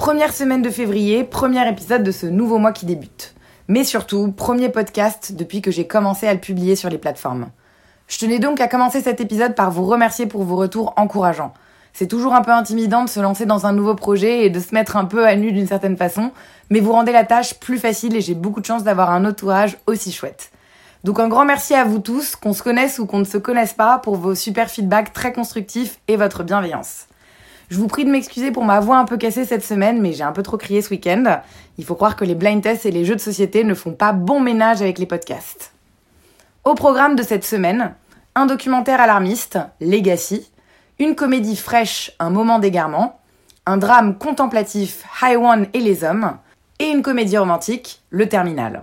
Première semaine de février, premier épisode de ce nouveau mois qui débute. Mais surtout, premier podcast depuis que j'ai commencé à le publier sur les plateformes. Je tenais donc à commencer cet épisode par vous remercier pour vos retours encourageants. C'est toujours un peu intimidant de se lancer dans un nouveau projet et de se mettre un peu à nu d'une certaine façon, mais vous rendez la tâche plus facile et j'ai beaucoup de chance d'avoir un entourage aussi chouette. Donc un grand merci à vous tous, qu'on se connaisse ou qu'on ne se connaisse pas, pour vos super feedbacks très constructifs et votre bienveillance. Je vous prie de m'excuser pour ma voix un peu cassée cette semaine, mais j'ai un peu trop crié ce week-end. Il faut croire que les blind tests et les jeux de société ne font pas bon ménage avec les podcasts. Au programme de cette semaine, un documentaire alarmiste, Legacy, une comédie fraîche, Un moment d'égarement, un drame contemplatif, High One et les hommes, et une comédie romantique, Le Terminal.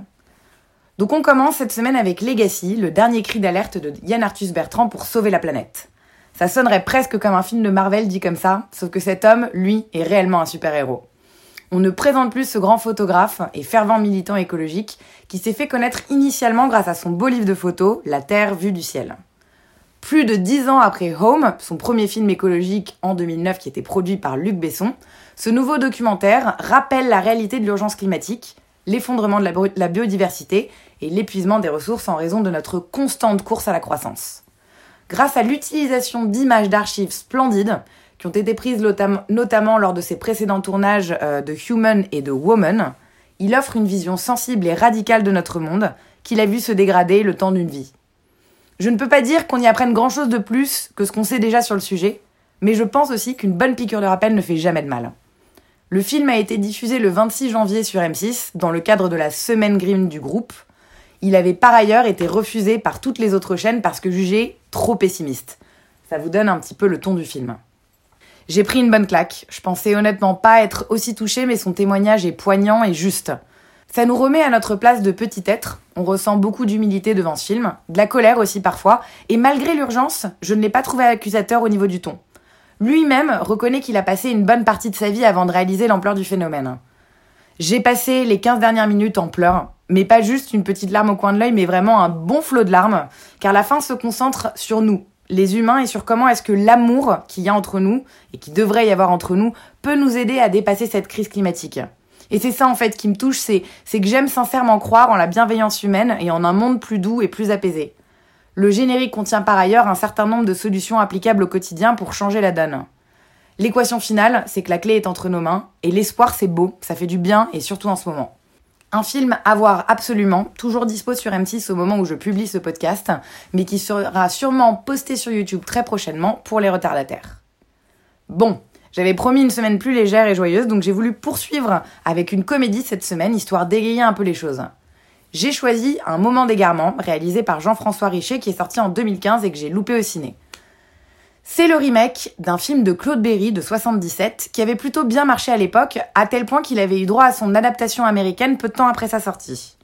Donc on commence cette semaine avec Legacy, le dernier cri d'alerte de Yann Arthus Bertrand pour sauver la planète. Ça sonnerait presque comme un film de Marvel dit comme ça, sauf que cet homme, lui, est réellement un super-héros. On ne présente plus ce grand photographe et fervent militant écologique qui s'est fait connaître initialement grâce à son beau livre de photos, La Terre vue du ciel. Plus de dix ans après Home, son premier film écologique en 2009 qui était produit par Luc Besson, ce nouveau documentaire rappelle la réalité de l'urgence climatique, l'effondrement de la, biodiversité et l'épuisement des ressources en raison de notre constante course à la croissance. Grâce à l'utilisation d'images d'archives splendides, qui ont été prises notamment lors de ses précédents tournages euh, de Human et de Woman, il offre une vision sensible et radicale de notre monde, qu'il a vu se dégrader le temps d'une vie. Je ne peux pas dire qu'on y apprenne grand chose de plus que ce qu'on sait déjà sur le sujet, mais je pense aussi qu'une bonne piqûre de rappel ne fait jamais de mal. Le film a été diffusé le 26 janvier sur M6 dans le cadre de la semaine Grimm du groupe. Il avait par ailleurs été refusé par toutes les autres chaînes parce que jugé trop pessimiste. Ça vous donne un petit peu le ton du film. J'ai pris une bonne claque. Je pensais honnêtement pas être aussi touchée, mais son témoignage est poignant et juste. Ça nous remet à notre place de petit être. On ressent beaucoup d'humilité devant ce film, de la colère aussi parfois, et malgré l'urgence, je ne l'ai pas trouvé accusateur au niveau du ton. Lui-même reconnaît qu'il a passé une bonne partie de sa vie avant de réaliser l'ampleur du phénomène. J'ai passé les 15 dernières minutes en pleurs, mais pas juste une petite larme au coin de l'œil, mais vraiment un bon flot de larmes, car la fin se concentre sur nous, les humains, et sur comment est-ce que l'amour qu'il y a entre nous, et qui devrait y avoir entre nous, peut nous aider à dépasser cette crise climatique. Et c'est ça en fait qui me touche, c'est, c'est que j'aime sincèrement croire en la bienveillance humaine et en un monde plus doux et plus apaisé. Le générique contient par ailleurs un certain nombre de solutions applicables au quotidien pour changer la donne. L'équation finale, c'est que la clé est entre nos mains, et l'espoir c'est beau, ça fait du bien, et surtout en ce moment. Un film à voir absolument, toujours dispo sur M6 au moment où je publie ce podcast, mais qui sera sûrement posté sur YouTube très prochainement pour les retardataires. Bon, j'avais promis une semaine plus légère et joyeuse, donc j'ai voulu poursuivre avec une comédie cette semaine, histoire d'égayer un peu les choses. J'ai choisi Un moment d'égarement, réalisé par Jean-François Richer, qui est sorti en 2015 et que j'ai loupé au ciné. C'est le remake d'un film de Claude Berry de 77 qui avait plutôt bien marché à l'époque, à tel point qu'il avait eu droit à son adaptation américaine peu de temps après sa sortie.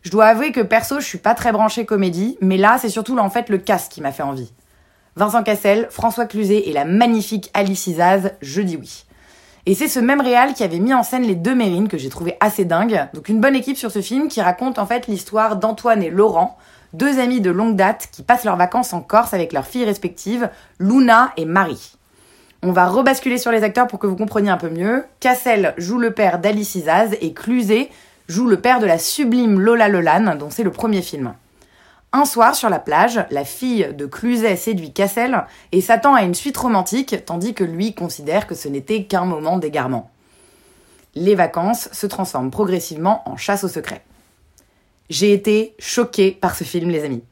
Je dois avouer que perso, je suis pas très branchée comédie, mais là, c'est surtout en fait le cast qui m'a fait envie. Vincent Cassel, François Cluzet et la magnifique Alice Isaz, je dis oui. Et c'est ce même réal qui avait mis en scène les deux Mérines que j'ai trouvé assez dingue. Donc une bonne équipe sur ce film qui raconte en fait l'histoire d'Antoine et Laurent, deux amis de longue date qui passent leurs vacances en Corse avec leurs filles respectives, Luna et Marie. On va rebasculer sur les acteurs pour que vous compreniez un peu mieux. Cassel joue le père d'Alice Isaz et Cluzet joue le père de la sublime Lola Lolan, dont c'est le premier film. Un soir, sur la plage, la fille de Cluzet séduit Cassel et s'attend à une suite romantique, tandis que lui considère que ce n'était qu'un moment d'égarement. Les vacances se transforment progressivement en chasse au secret. J'ai été choquée par ce film, les amis.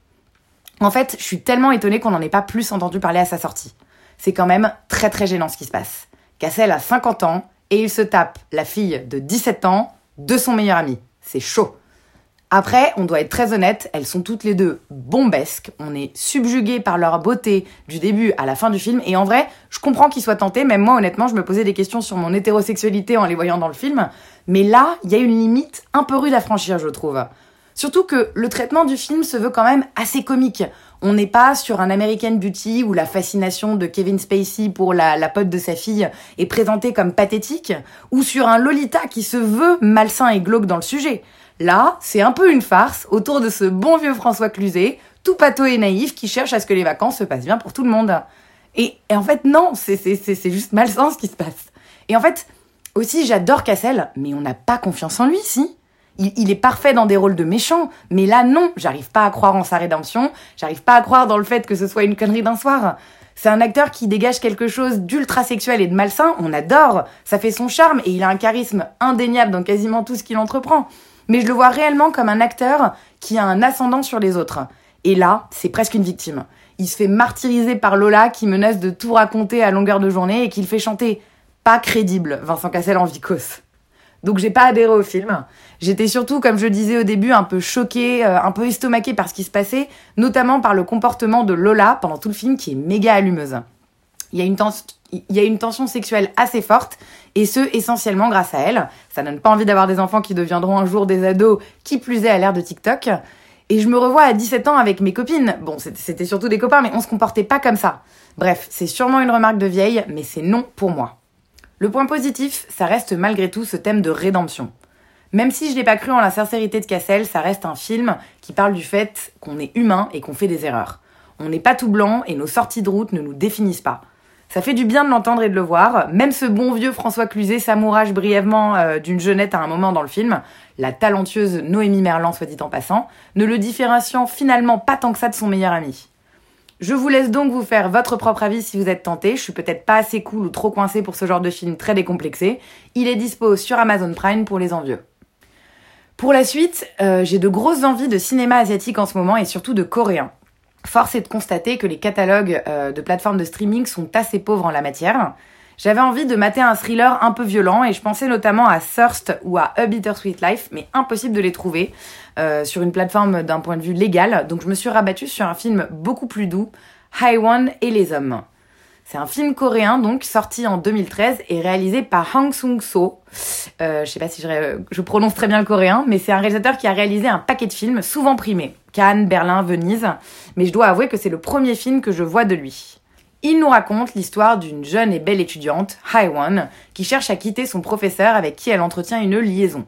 En fait, je suis tellement étonnée qu'on n'en ait pas plus entendu parler à sa sortie. C'est quand même très très gênant ce qui se passe. Cassel a 50 ans et il se tape la fille de 17 ans de son meilleur ami. C'est chaud. Après, on doit être très honnête, elles sont toutes les deux bombesques. On est subjugué par leur beauté du début à la fin du film. Et en vrai, je comprends qu'ils soient tentés. Même moi, honnêtement, je me posais des questions sur mon hétérosexualité en les voyant dans le film. Mais là, il y a une limite un peu rude à franchir, je trouve. Surtout que le traitement du film se veut quand même assez comique. On n'est pas sur un American Beauty où la fascination de Kevin Spacey pour la, la pote de sa fille est présentée comme pathétique, ou sur un Lolita qui se veut malsain et glauque dans le sujet. Là, c'est un peu une farce autour de ce bon vieux François Cluzet, tout pâteau et naïf, qui cherche à ce que les vacances se passent bien pour tout le monde. Et, en fait, non, c'est juste malsain ce qui se passe. Et en fait, aussi, j'adore Cassel, mais on n'a pas confiance en lui, si il, il, est parfait dans des rôles de méchant, mais là, non, j'arrive pas à croire en sa rédemption, j'arrive pas à croire dans le fait que ce soit une connerie d'un soir. C'est un acteur qui dégage quelque chose d'ultra sexuel et de malsain, on adore, ça fait son charme et il a un charisme indéniable dans quasiment tout ce qu'il entreprend mais je le vois réellement comme un acteur qui a un ascendant sur les autres. Et là, c'est presque une victime. Il se fait martyriser par Lola qui menace de tout raconter à longueur de journée et qu'il fait chanter. Pas crédible, Vincent Cassel en vicose. Donc j'ai pas adhéré au film. J'étais surtout, comme je disais au début, un peu choquée, euh, un peu estomaquée par ce qui se passait, notamment par le comportement de Lola pendant tout le film qui est méga allumeuse. Il y a une, il y a une tension sexuelle assez forte, et ce, essentiellement grâce à elle. Ça donne pas envie d'avoir des enfants qui deviendront un jour des ados, qui plus est à l'ère de TikTok. Et je me revois à 17 ans avec mes copines. Bon, c'était surtout des copains, mais on se comportait pas comme ça. Bref, c'est sûrement une remarque de vieille, mais c'est non pour moi. Le point positif, ça reste malgré tout ce thème de rédemption. Même si je n'ai pas cru en la sincérité de Cassel, ça reste un film qui parle du fait qu'on est humain et qu'on fait des erreurs. On n'est pas tout blanc et nos sorties de route ne nous définissent pas. Ça fait du bien de l'entendre et de le voir. Même ce bon vieux François Cluzet s'amourage brièvement euh, d'une jeunette à un moment dans le film, la talentueuse Noémie Merlan, soit dit en passant, ne le différenciant finalement pas tant que ça de son meilleur ami. Je vous laisse donc vous faire votre propre avis si vous êtes tenté. Je suis peut-être pas assez cool ou trop coincé pour ce genre de film très décomplexé. Il est dispo sur Amazon Prime pour les envieux. Pour la suite, euh, j'ai de grosses envies de cinéma asiatique en ce moment et surtout de coréen. Force est de constater que les catalogues euh, de plateformes de streaming sont assez pauvres en la matière. J'avais envie de mater un thriller un peu violent et je pensais notamment à Thirst ou à A Bittersweet Life, mais impossible de les trouver euh, sur une plateforme d'un point de vue légal. Donc je me suis rabattue sur un film beaucoup plus doux, High One et les hommes. C'est un film coréen donc sorti en 2013 et réalisé par Hang Sung-so. Euh, je sais pas si je, je, prononce très bien le coréen, mais c'est un réalisateur qui a réalisé un paquet de films souvent primés. Cannes, Berlin, Venise. Mais je dois avouer que c'est le premier film que je vois de lui. Il nous raconte l'histoire d'une jeune et belle étudiante, One, qui cherche à quitter son professeur avec qui elle entretient une liaison.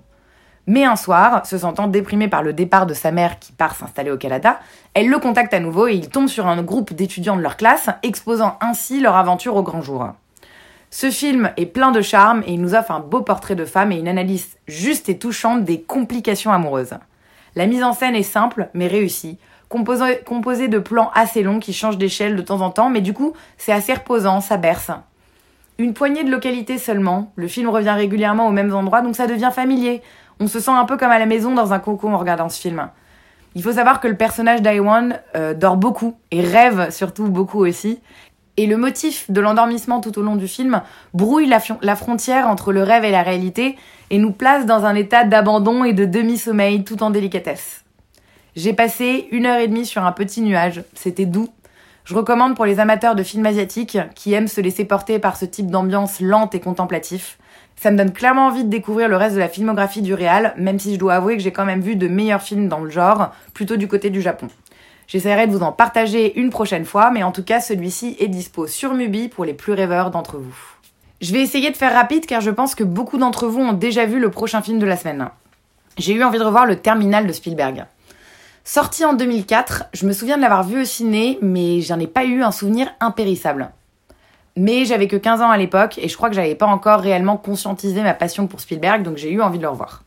Mais un soir, se sentant déprimée par le départ de sa mère qui part s'installer au Canada, elle le contacte à nouveau et il tombe sur un groupe d'étudiants de leur classe, exposant ainsi leur aventure au grand jour. Ce film est plein de charme et il nous offre un beau portrait de femme et une analyse juste et touchante des complications amoureuses. La mise en scène est simple mais réussie, composée de plans assez longs qui changent d'échelle de temps en temps, mais du coup c'est assez reposant, ça berce. Une poignée de localités seulement, le film revient régulièrement aux mêmes endroits donc ça devient familier, on se sent un peu comme à la maison dans un cocon en regardant ce film. Il faut savoir que le personnage d'Aiwan euh, dort beaucoup et rêve surtout beaucoup aussi. Et le motif de l'endormissement tout au long du film brouille la, frontière entre le rêve et la réalité et nous place dans un état d'abandon et de demi-sommeil tout en délicatesse. J'ai passé une heure et demie sur un petit nuage, c'était doux. Je recommande pour les amateurs de films asiatiques qui aiment se laisser porter par ce type d'ambiance lente et contemplatif. Ça me donne clairement envie de découvrir le reste de la filmographie du réal, même si je dois avouer que j'ai quand même vu de meilleurs films dans le genre, plutôt du côté du Japon. J'essaierai de vous en partager une prochaine fois, mais en tout cas celui-ci est dispo sur Mubi pour les plus rêveurs d'entre vous. Je vais essayer de faire rapide car je pense que beaucoup d'entre vous ont déjà vu le prochain film de la semaine. J'ai eu envie de revoir le Terminal de Spielberg. Sorti en 2004, je me souviens de l'avoir vu au ciné, mais j'en ai pas eu un souvenir impérissable. Mais j'avais que 15 ans à l'époque et je crois que j'avais pas encore réellement conscientisé ma passion pour Spielberg, donc j'ai eu envie de le revoir.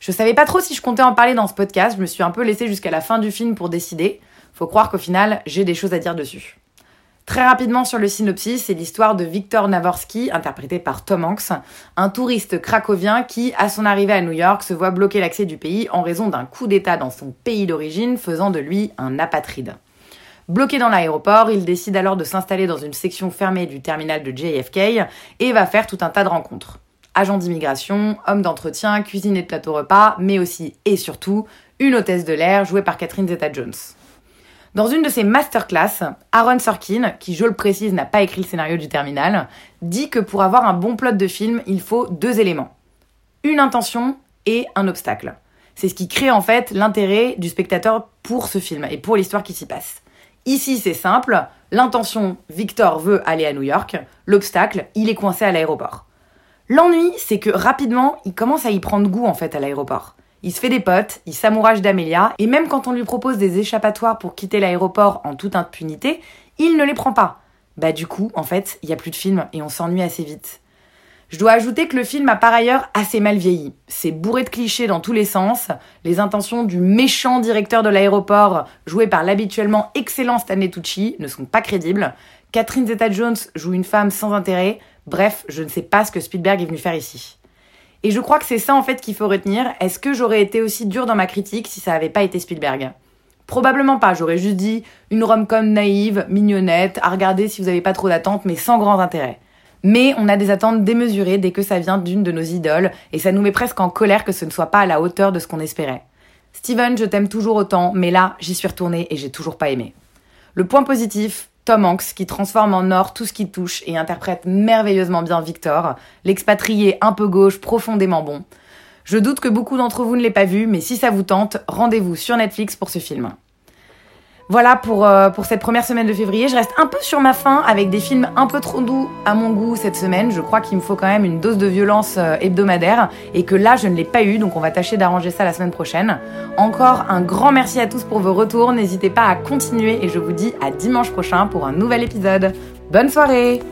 Je savais pas trop si je comptais en parler dans ce podcast, je me suis un peu laissée jusqu'à la fin du film pour décider. Faut croire qu'au final, j'ai des choses à dire dessus. Très rapidement sur le synopsis, c'est l'histoire de Victor Navorsky, interprété par Tom Hanks, un touriste cracovien qui, à son arrivée à New York, se voit bloquer l'accès du pays en raison d'un coup d'État dans son pays d'origine, faisant de lui un apatride. Bloqué dans l'aéroport, il décide alors de s'installer dans une section fermée du terminal de JFK et va faire tout un tas de rencontres. Agent d'immigration, homme d'entretien, cuisinier de plateau repas, mais aussi et surtout une hôtesse de l'air jouée par Catherine Zeta-Jones. Dans une de ses masterclass, Aaron Sorkin, qui je le précise n'a pas écrit le scénario du terminal, dit que pour avoir un bon plot de film, il faut deux éléments. Une intention et un obstacle. C'est ce qui crée en fait l'intérêt du spectateur pour ce film et pour l'histoire qui s'y passe. Ici, c'est simple. L'intention, Victor veut aller à New York. L'obstacle, il est coincé à l'aéroport. L'ennui, c'est que rapidement, il commence à y prendre goût en fait à l'aéroport. Il se fait des potes, il s'amourage d'Amelia, et même quand on lui propose des échappatoires pour quitter l'aéroport en toute impunité, il ne les prend pas. Bah du coup, en fait, il y a plus de film et on s'ennuie assez vite. Je dois ajouter que le film a par ailleurs assez mal vieilli. C'est bourré de clichés dans tous les sens. Les intentions du méchant directeur de l'aéroport, joué par l'habituellement excellent Stanley Tucci, ne sont pas crédibles. Catherine Zeta-Jones joue une femme sans intérêt. Bref, je ne sais pas ce que Spielberg est venu faire ici. Et je crois que c'est ça en fait qu'il faut retenir. Est-ce que j'aurais été aussi dur dans ma critique si ça n'avait pas été Spielberg? Probablement pas, j'aurais juste dit une rom-com naïve, mignonnette, à regarder si vous n'avez pas trop d'attentes, mais sans grand intérêt. Mais on a des attentes démesurées dès que ça vient d'une de nos idoles, et ça nous met presque en colère que ce ne soit pas à la hauteur de ce qu'on espérait. Steven, je t'aime toujours autant, mais là, j'y suis retournée et j'ai toujours pas aimé. Le point positif, Tom Hanks qui transforme en or tout ce qui touche et interprète merveilleusement bien Victor, l'expatrié un peu gauche, profondément bon. Je doute que beaucoup d'entre vous ne l'aient pas vu, mais si ça vous tente, rendez-vous sur Netflix pour ce film. Voilà pour, euh, pour cette première semaine de février. Je reste un peu sur ma faim avec des films un peu trop doux à mon goût cette semaine. Je crois qu'il me faut quand même une dose de violence euh, hebdomadaire et que là je ne l'ai pas eu donc on va tâcher d'arranger ça la semaine prochaine. Encore un grand merci à tous pour vos retours. N'hésitez pas à continuer et je vous dis à dimanche prochain pour un nouvel épisode. Bonne soirée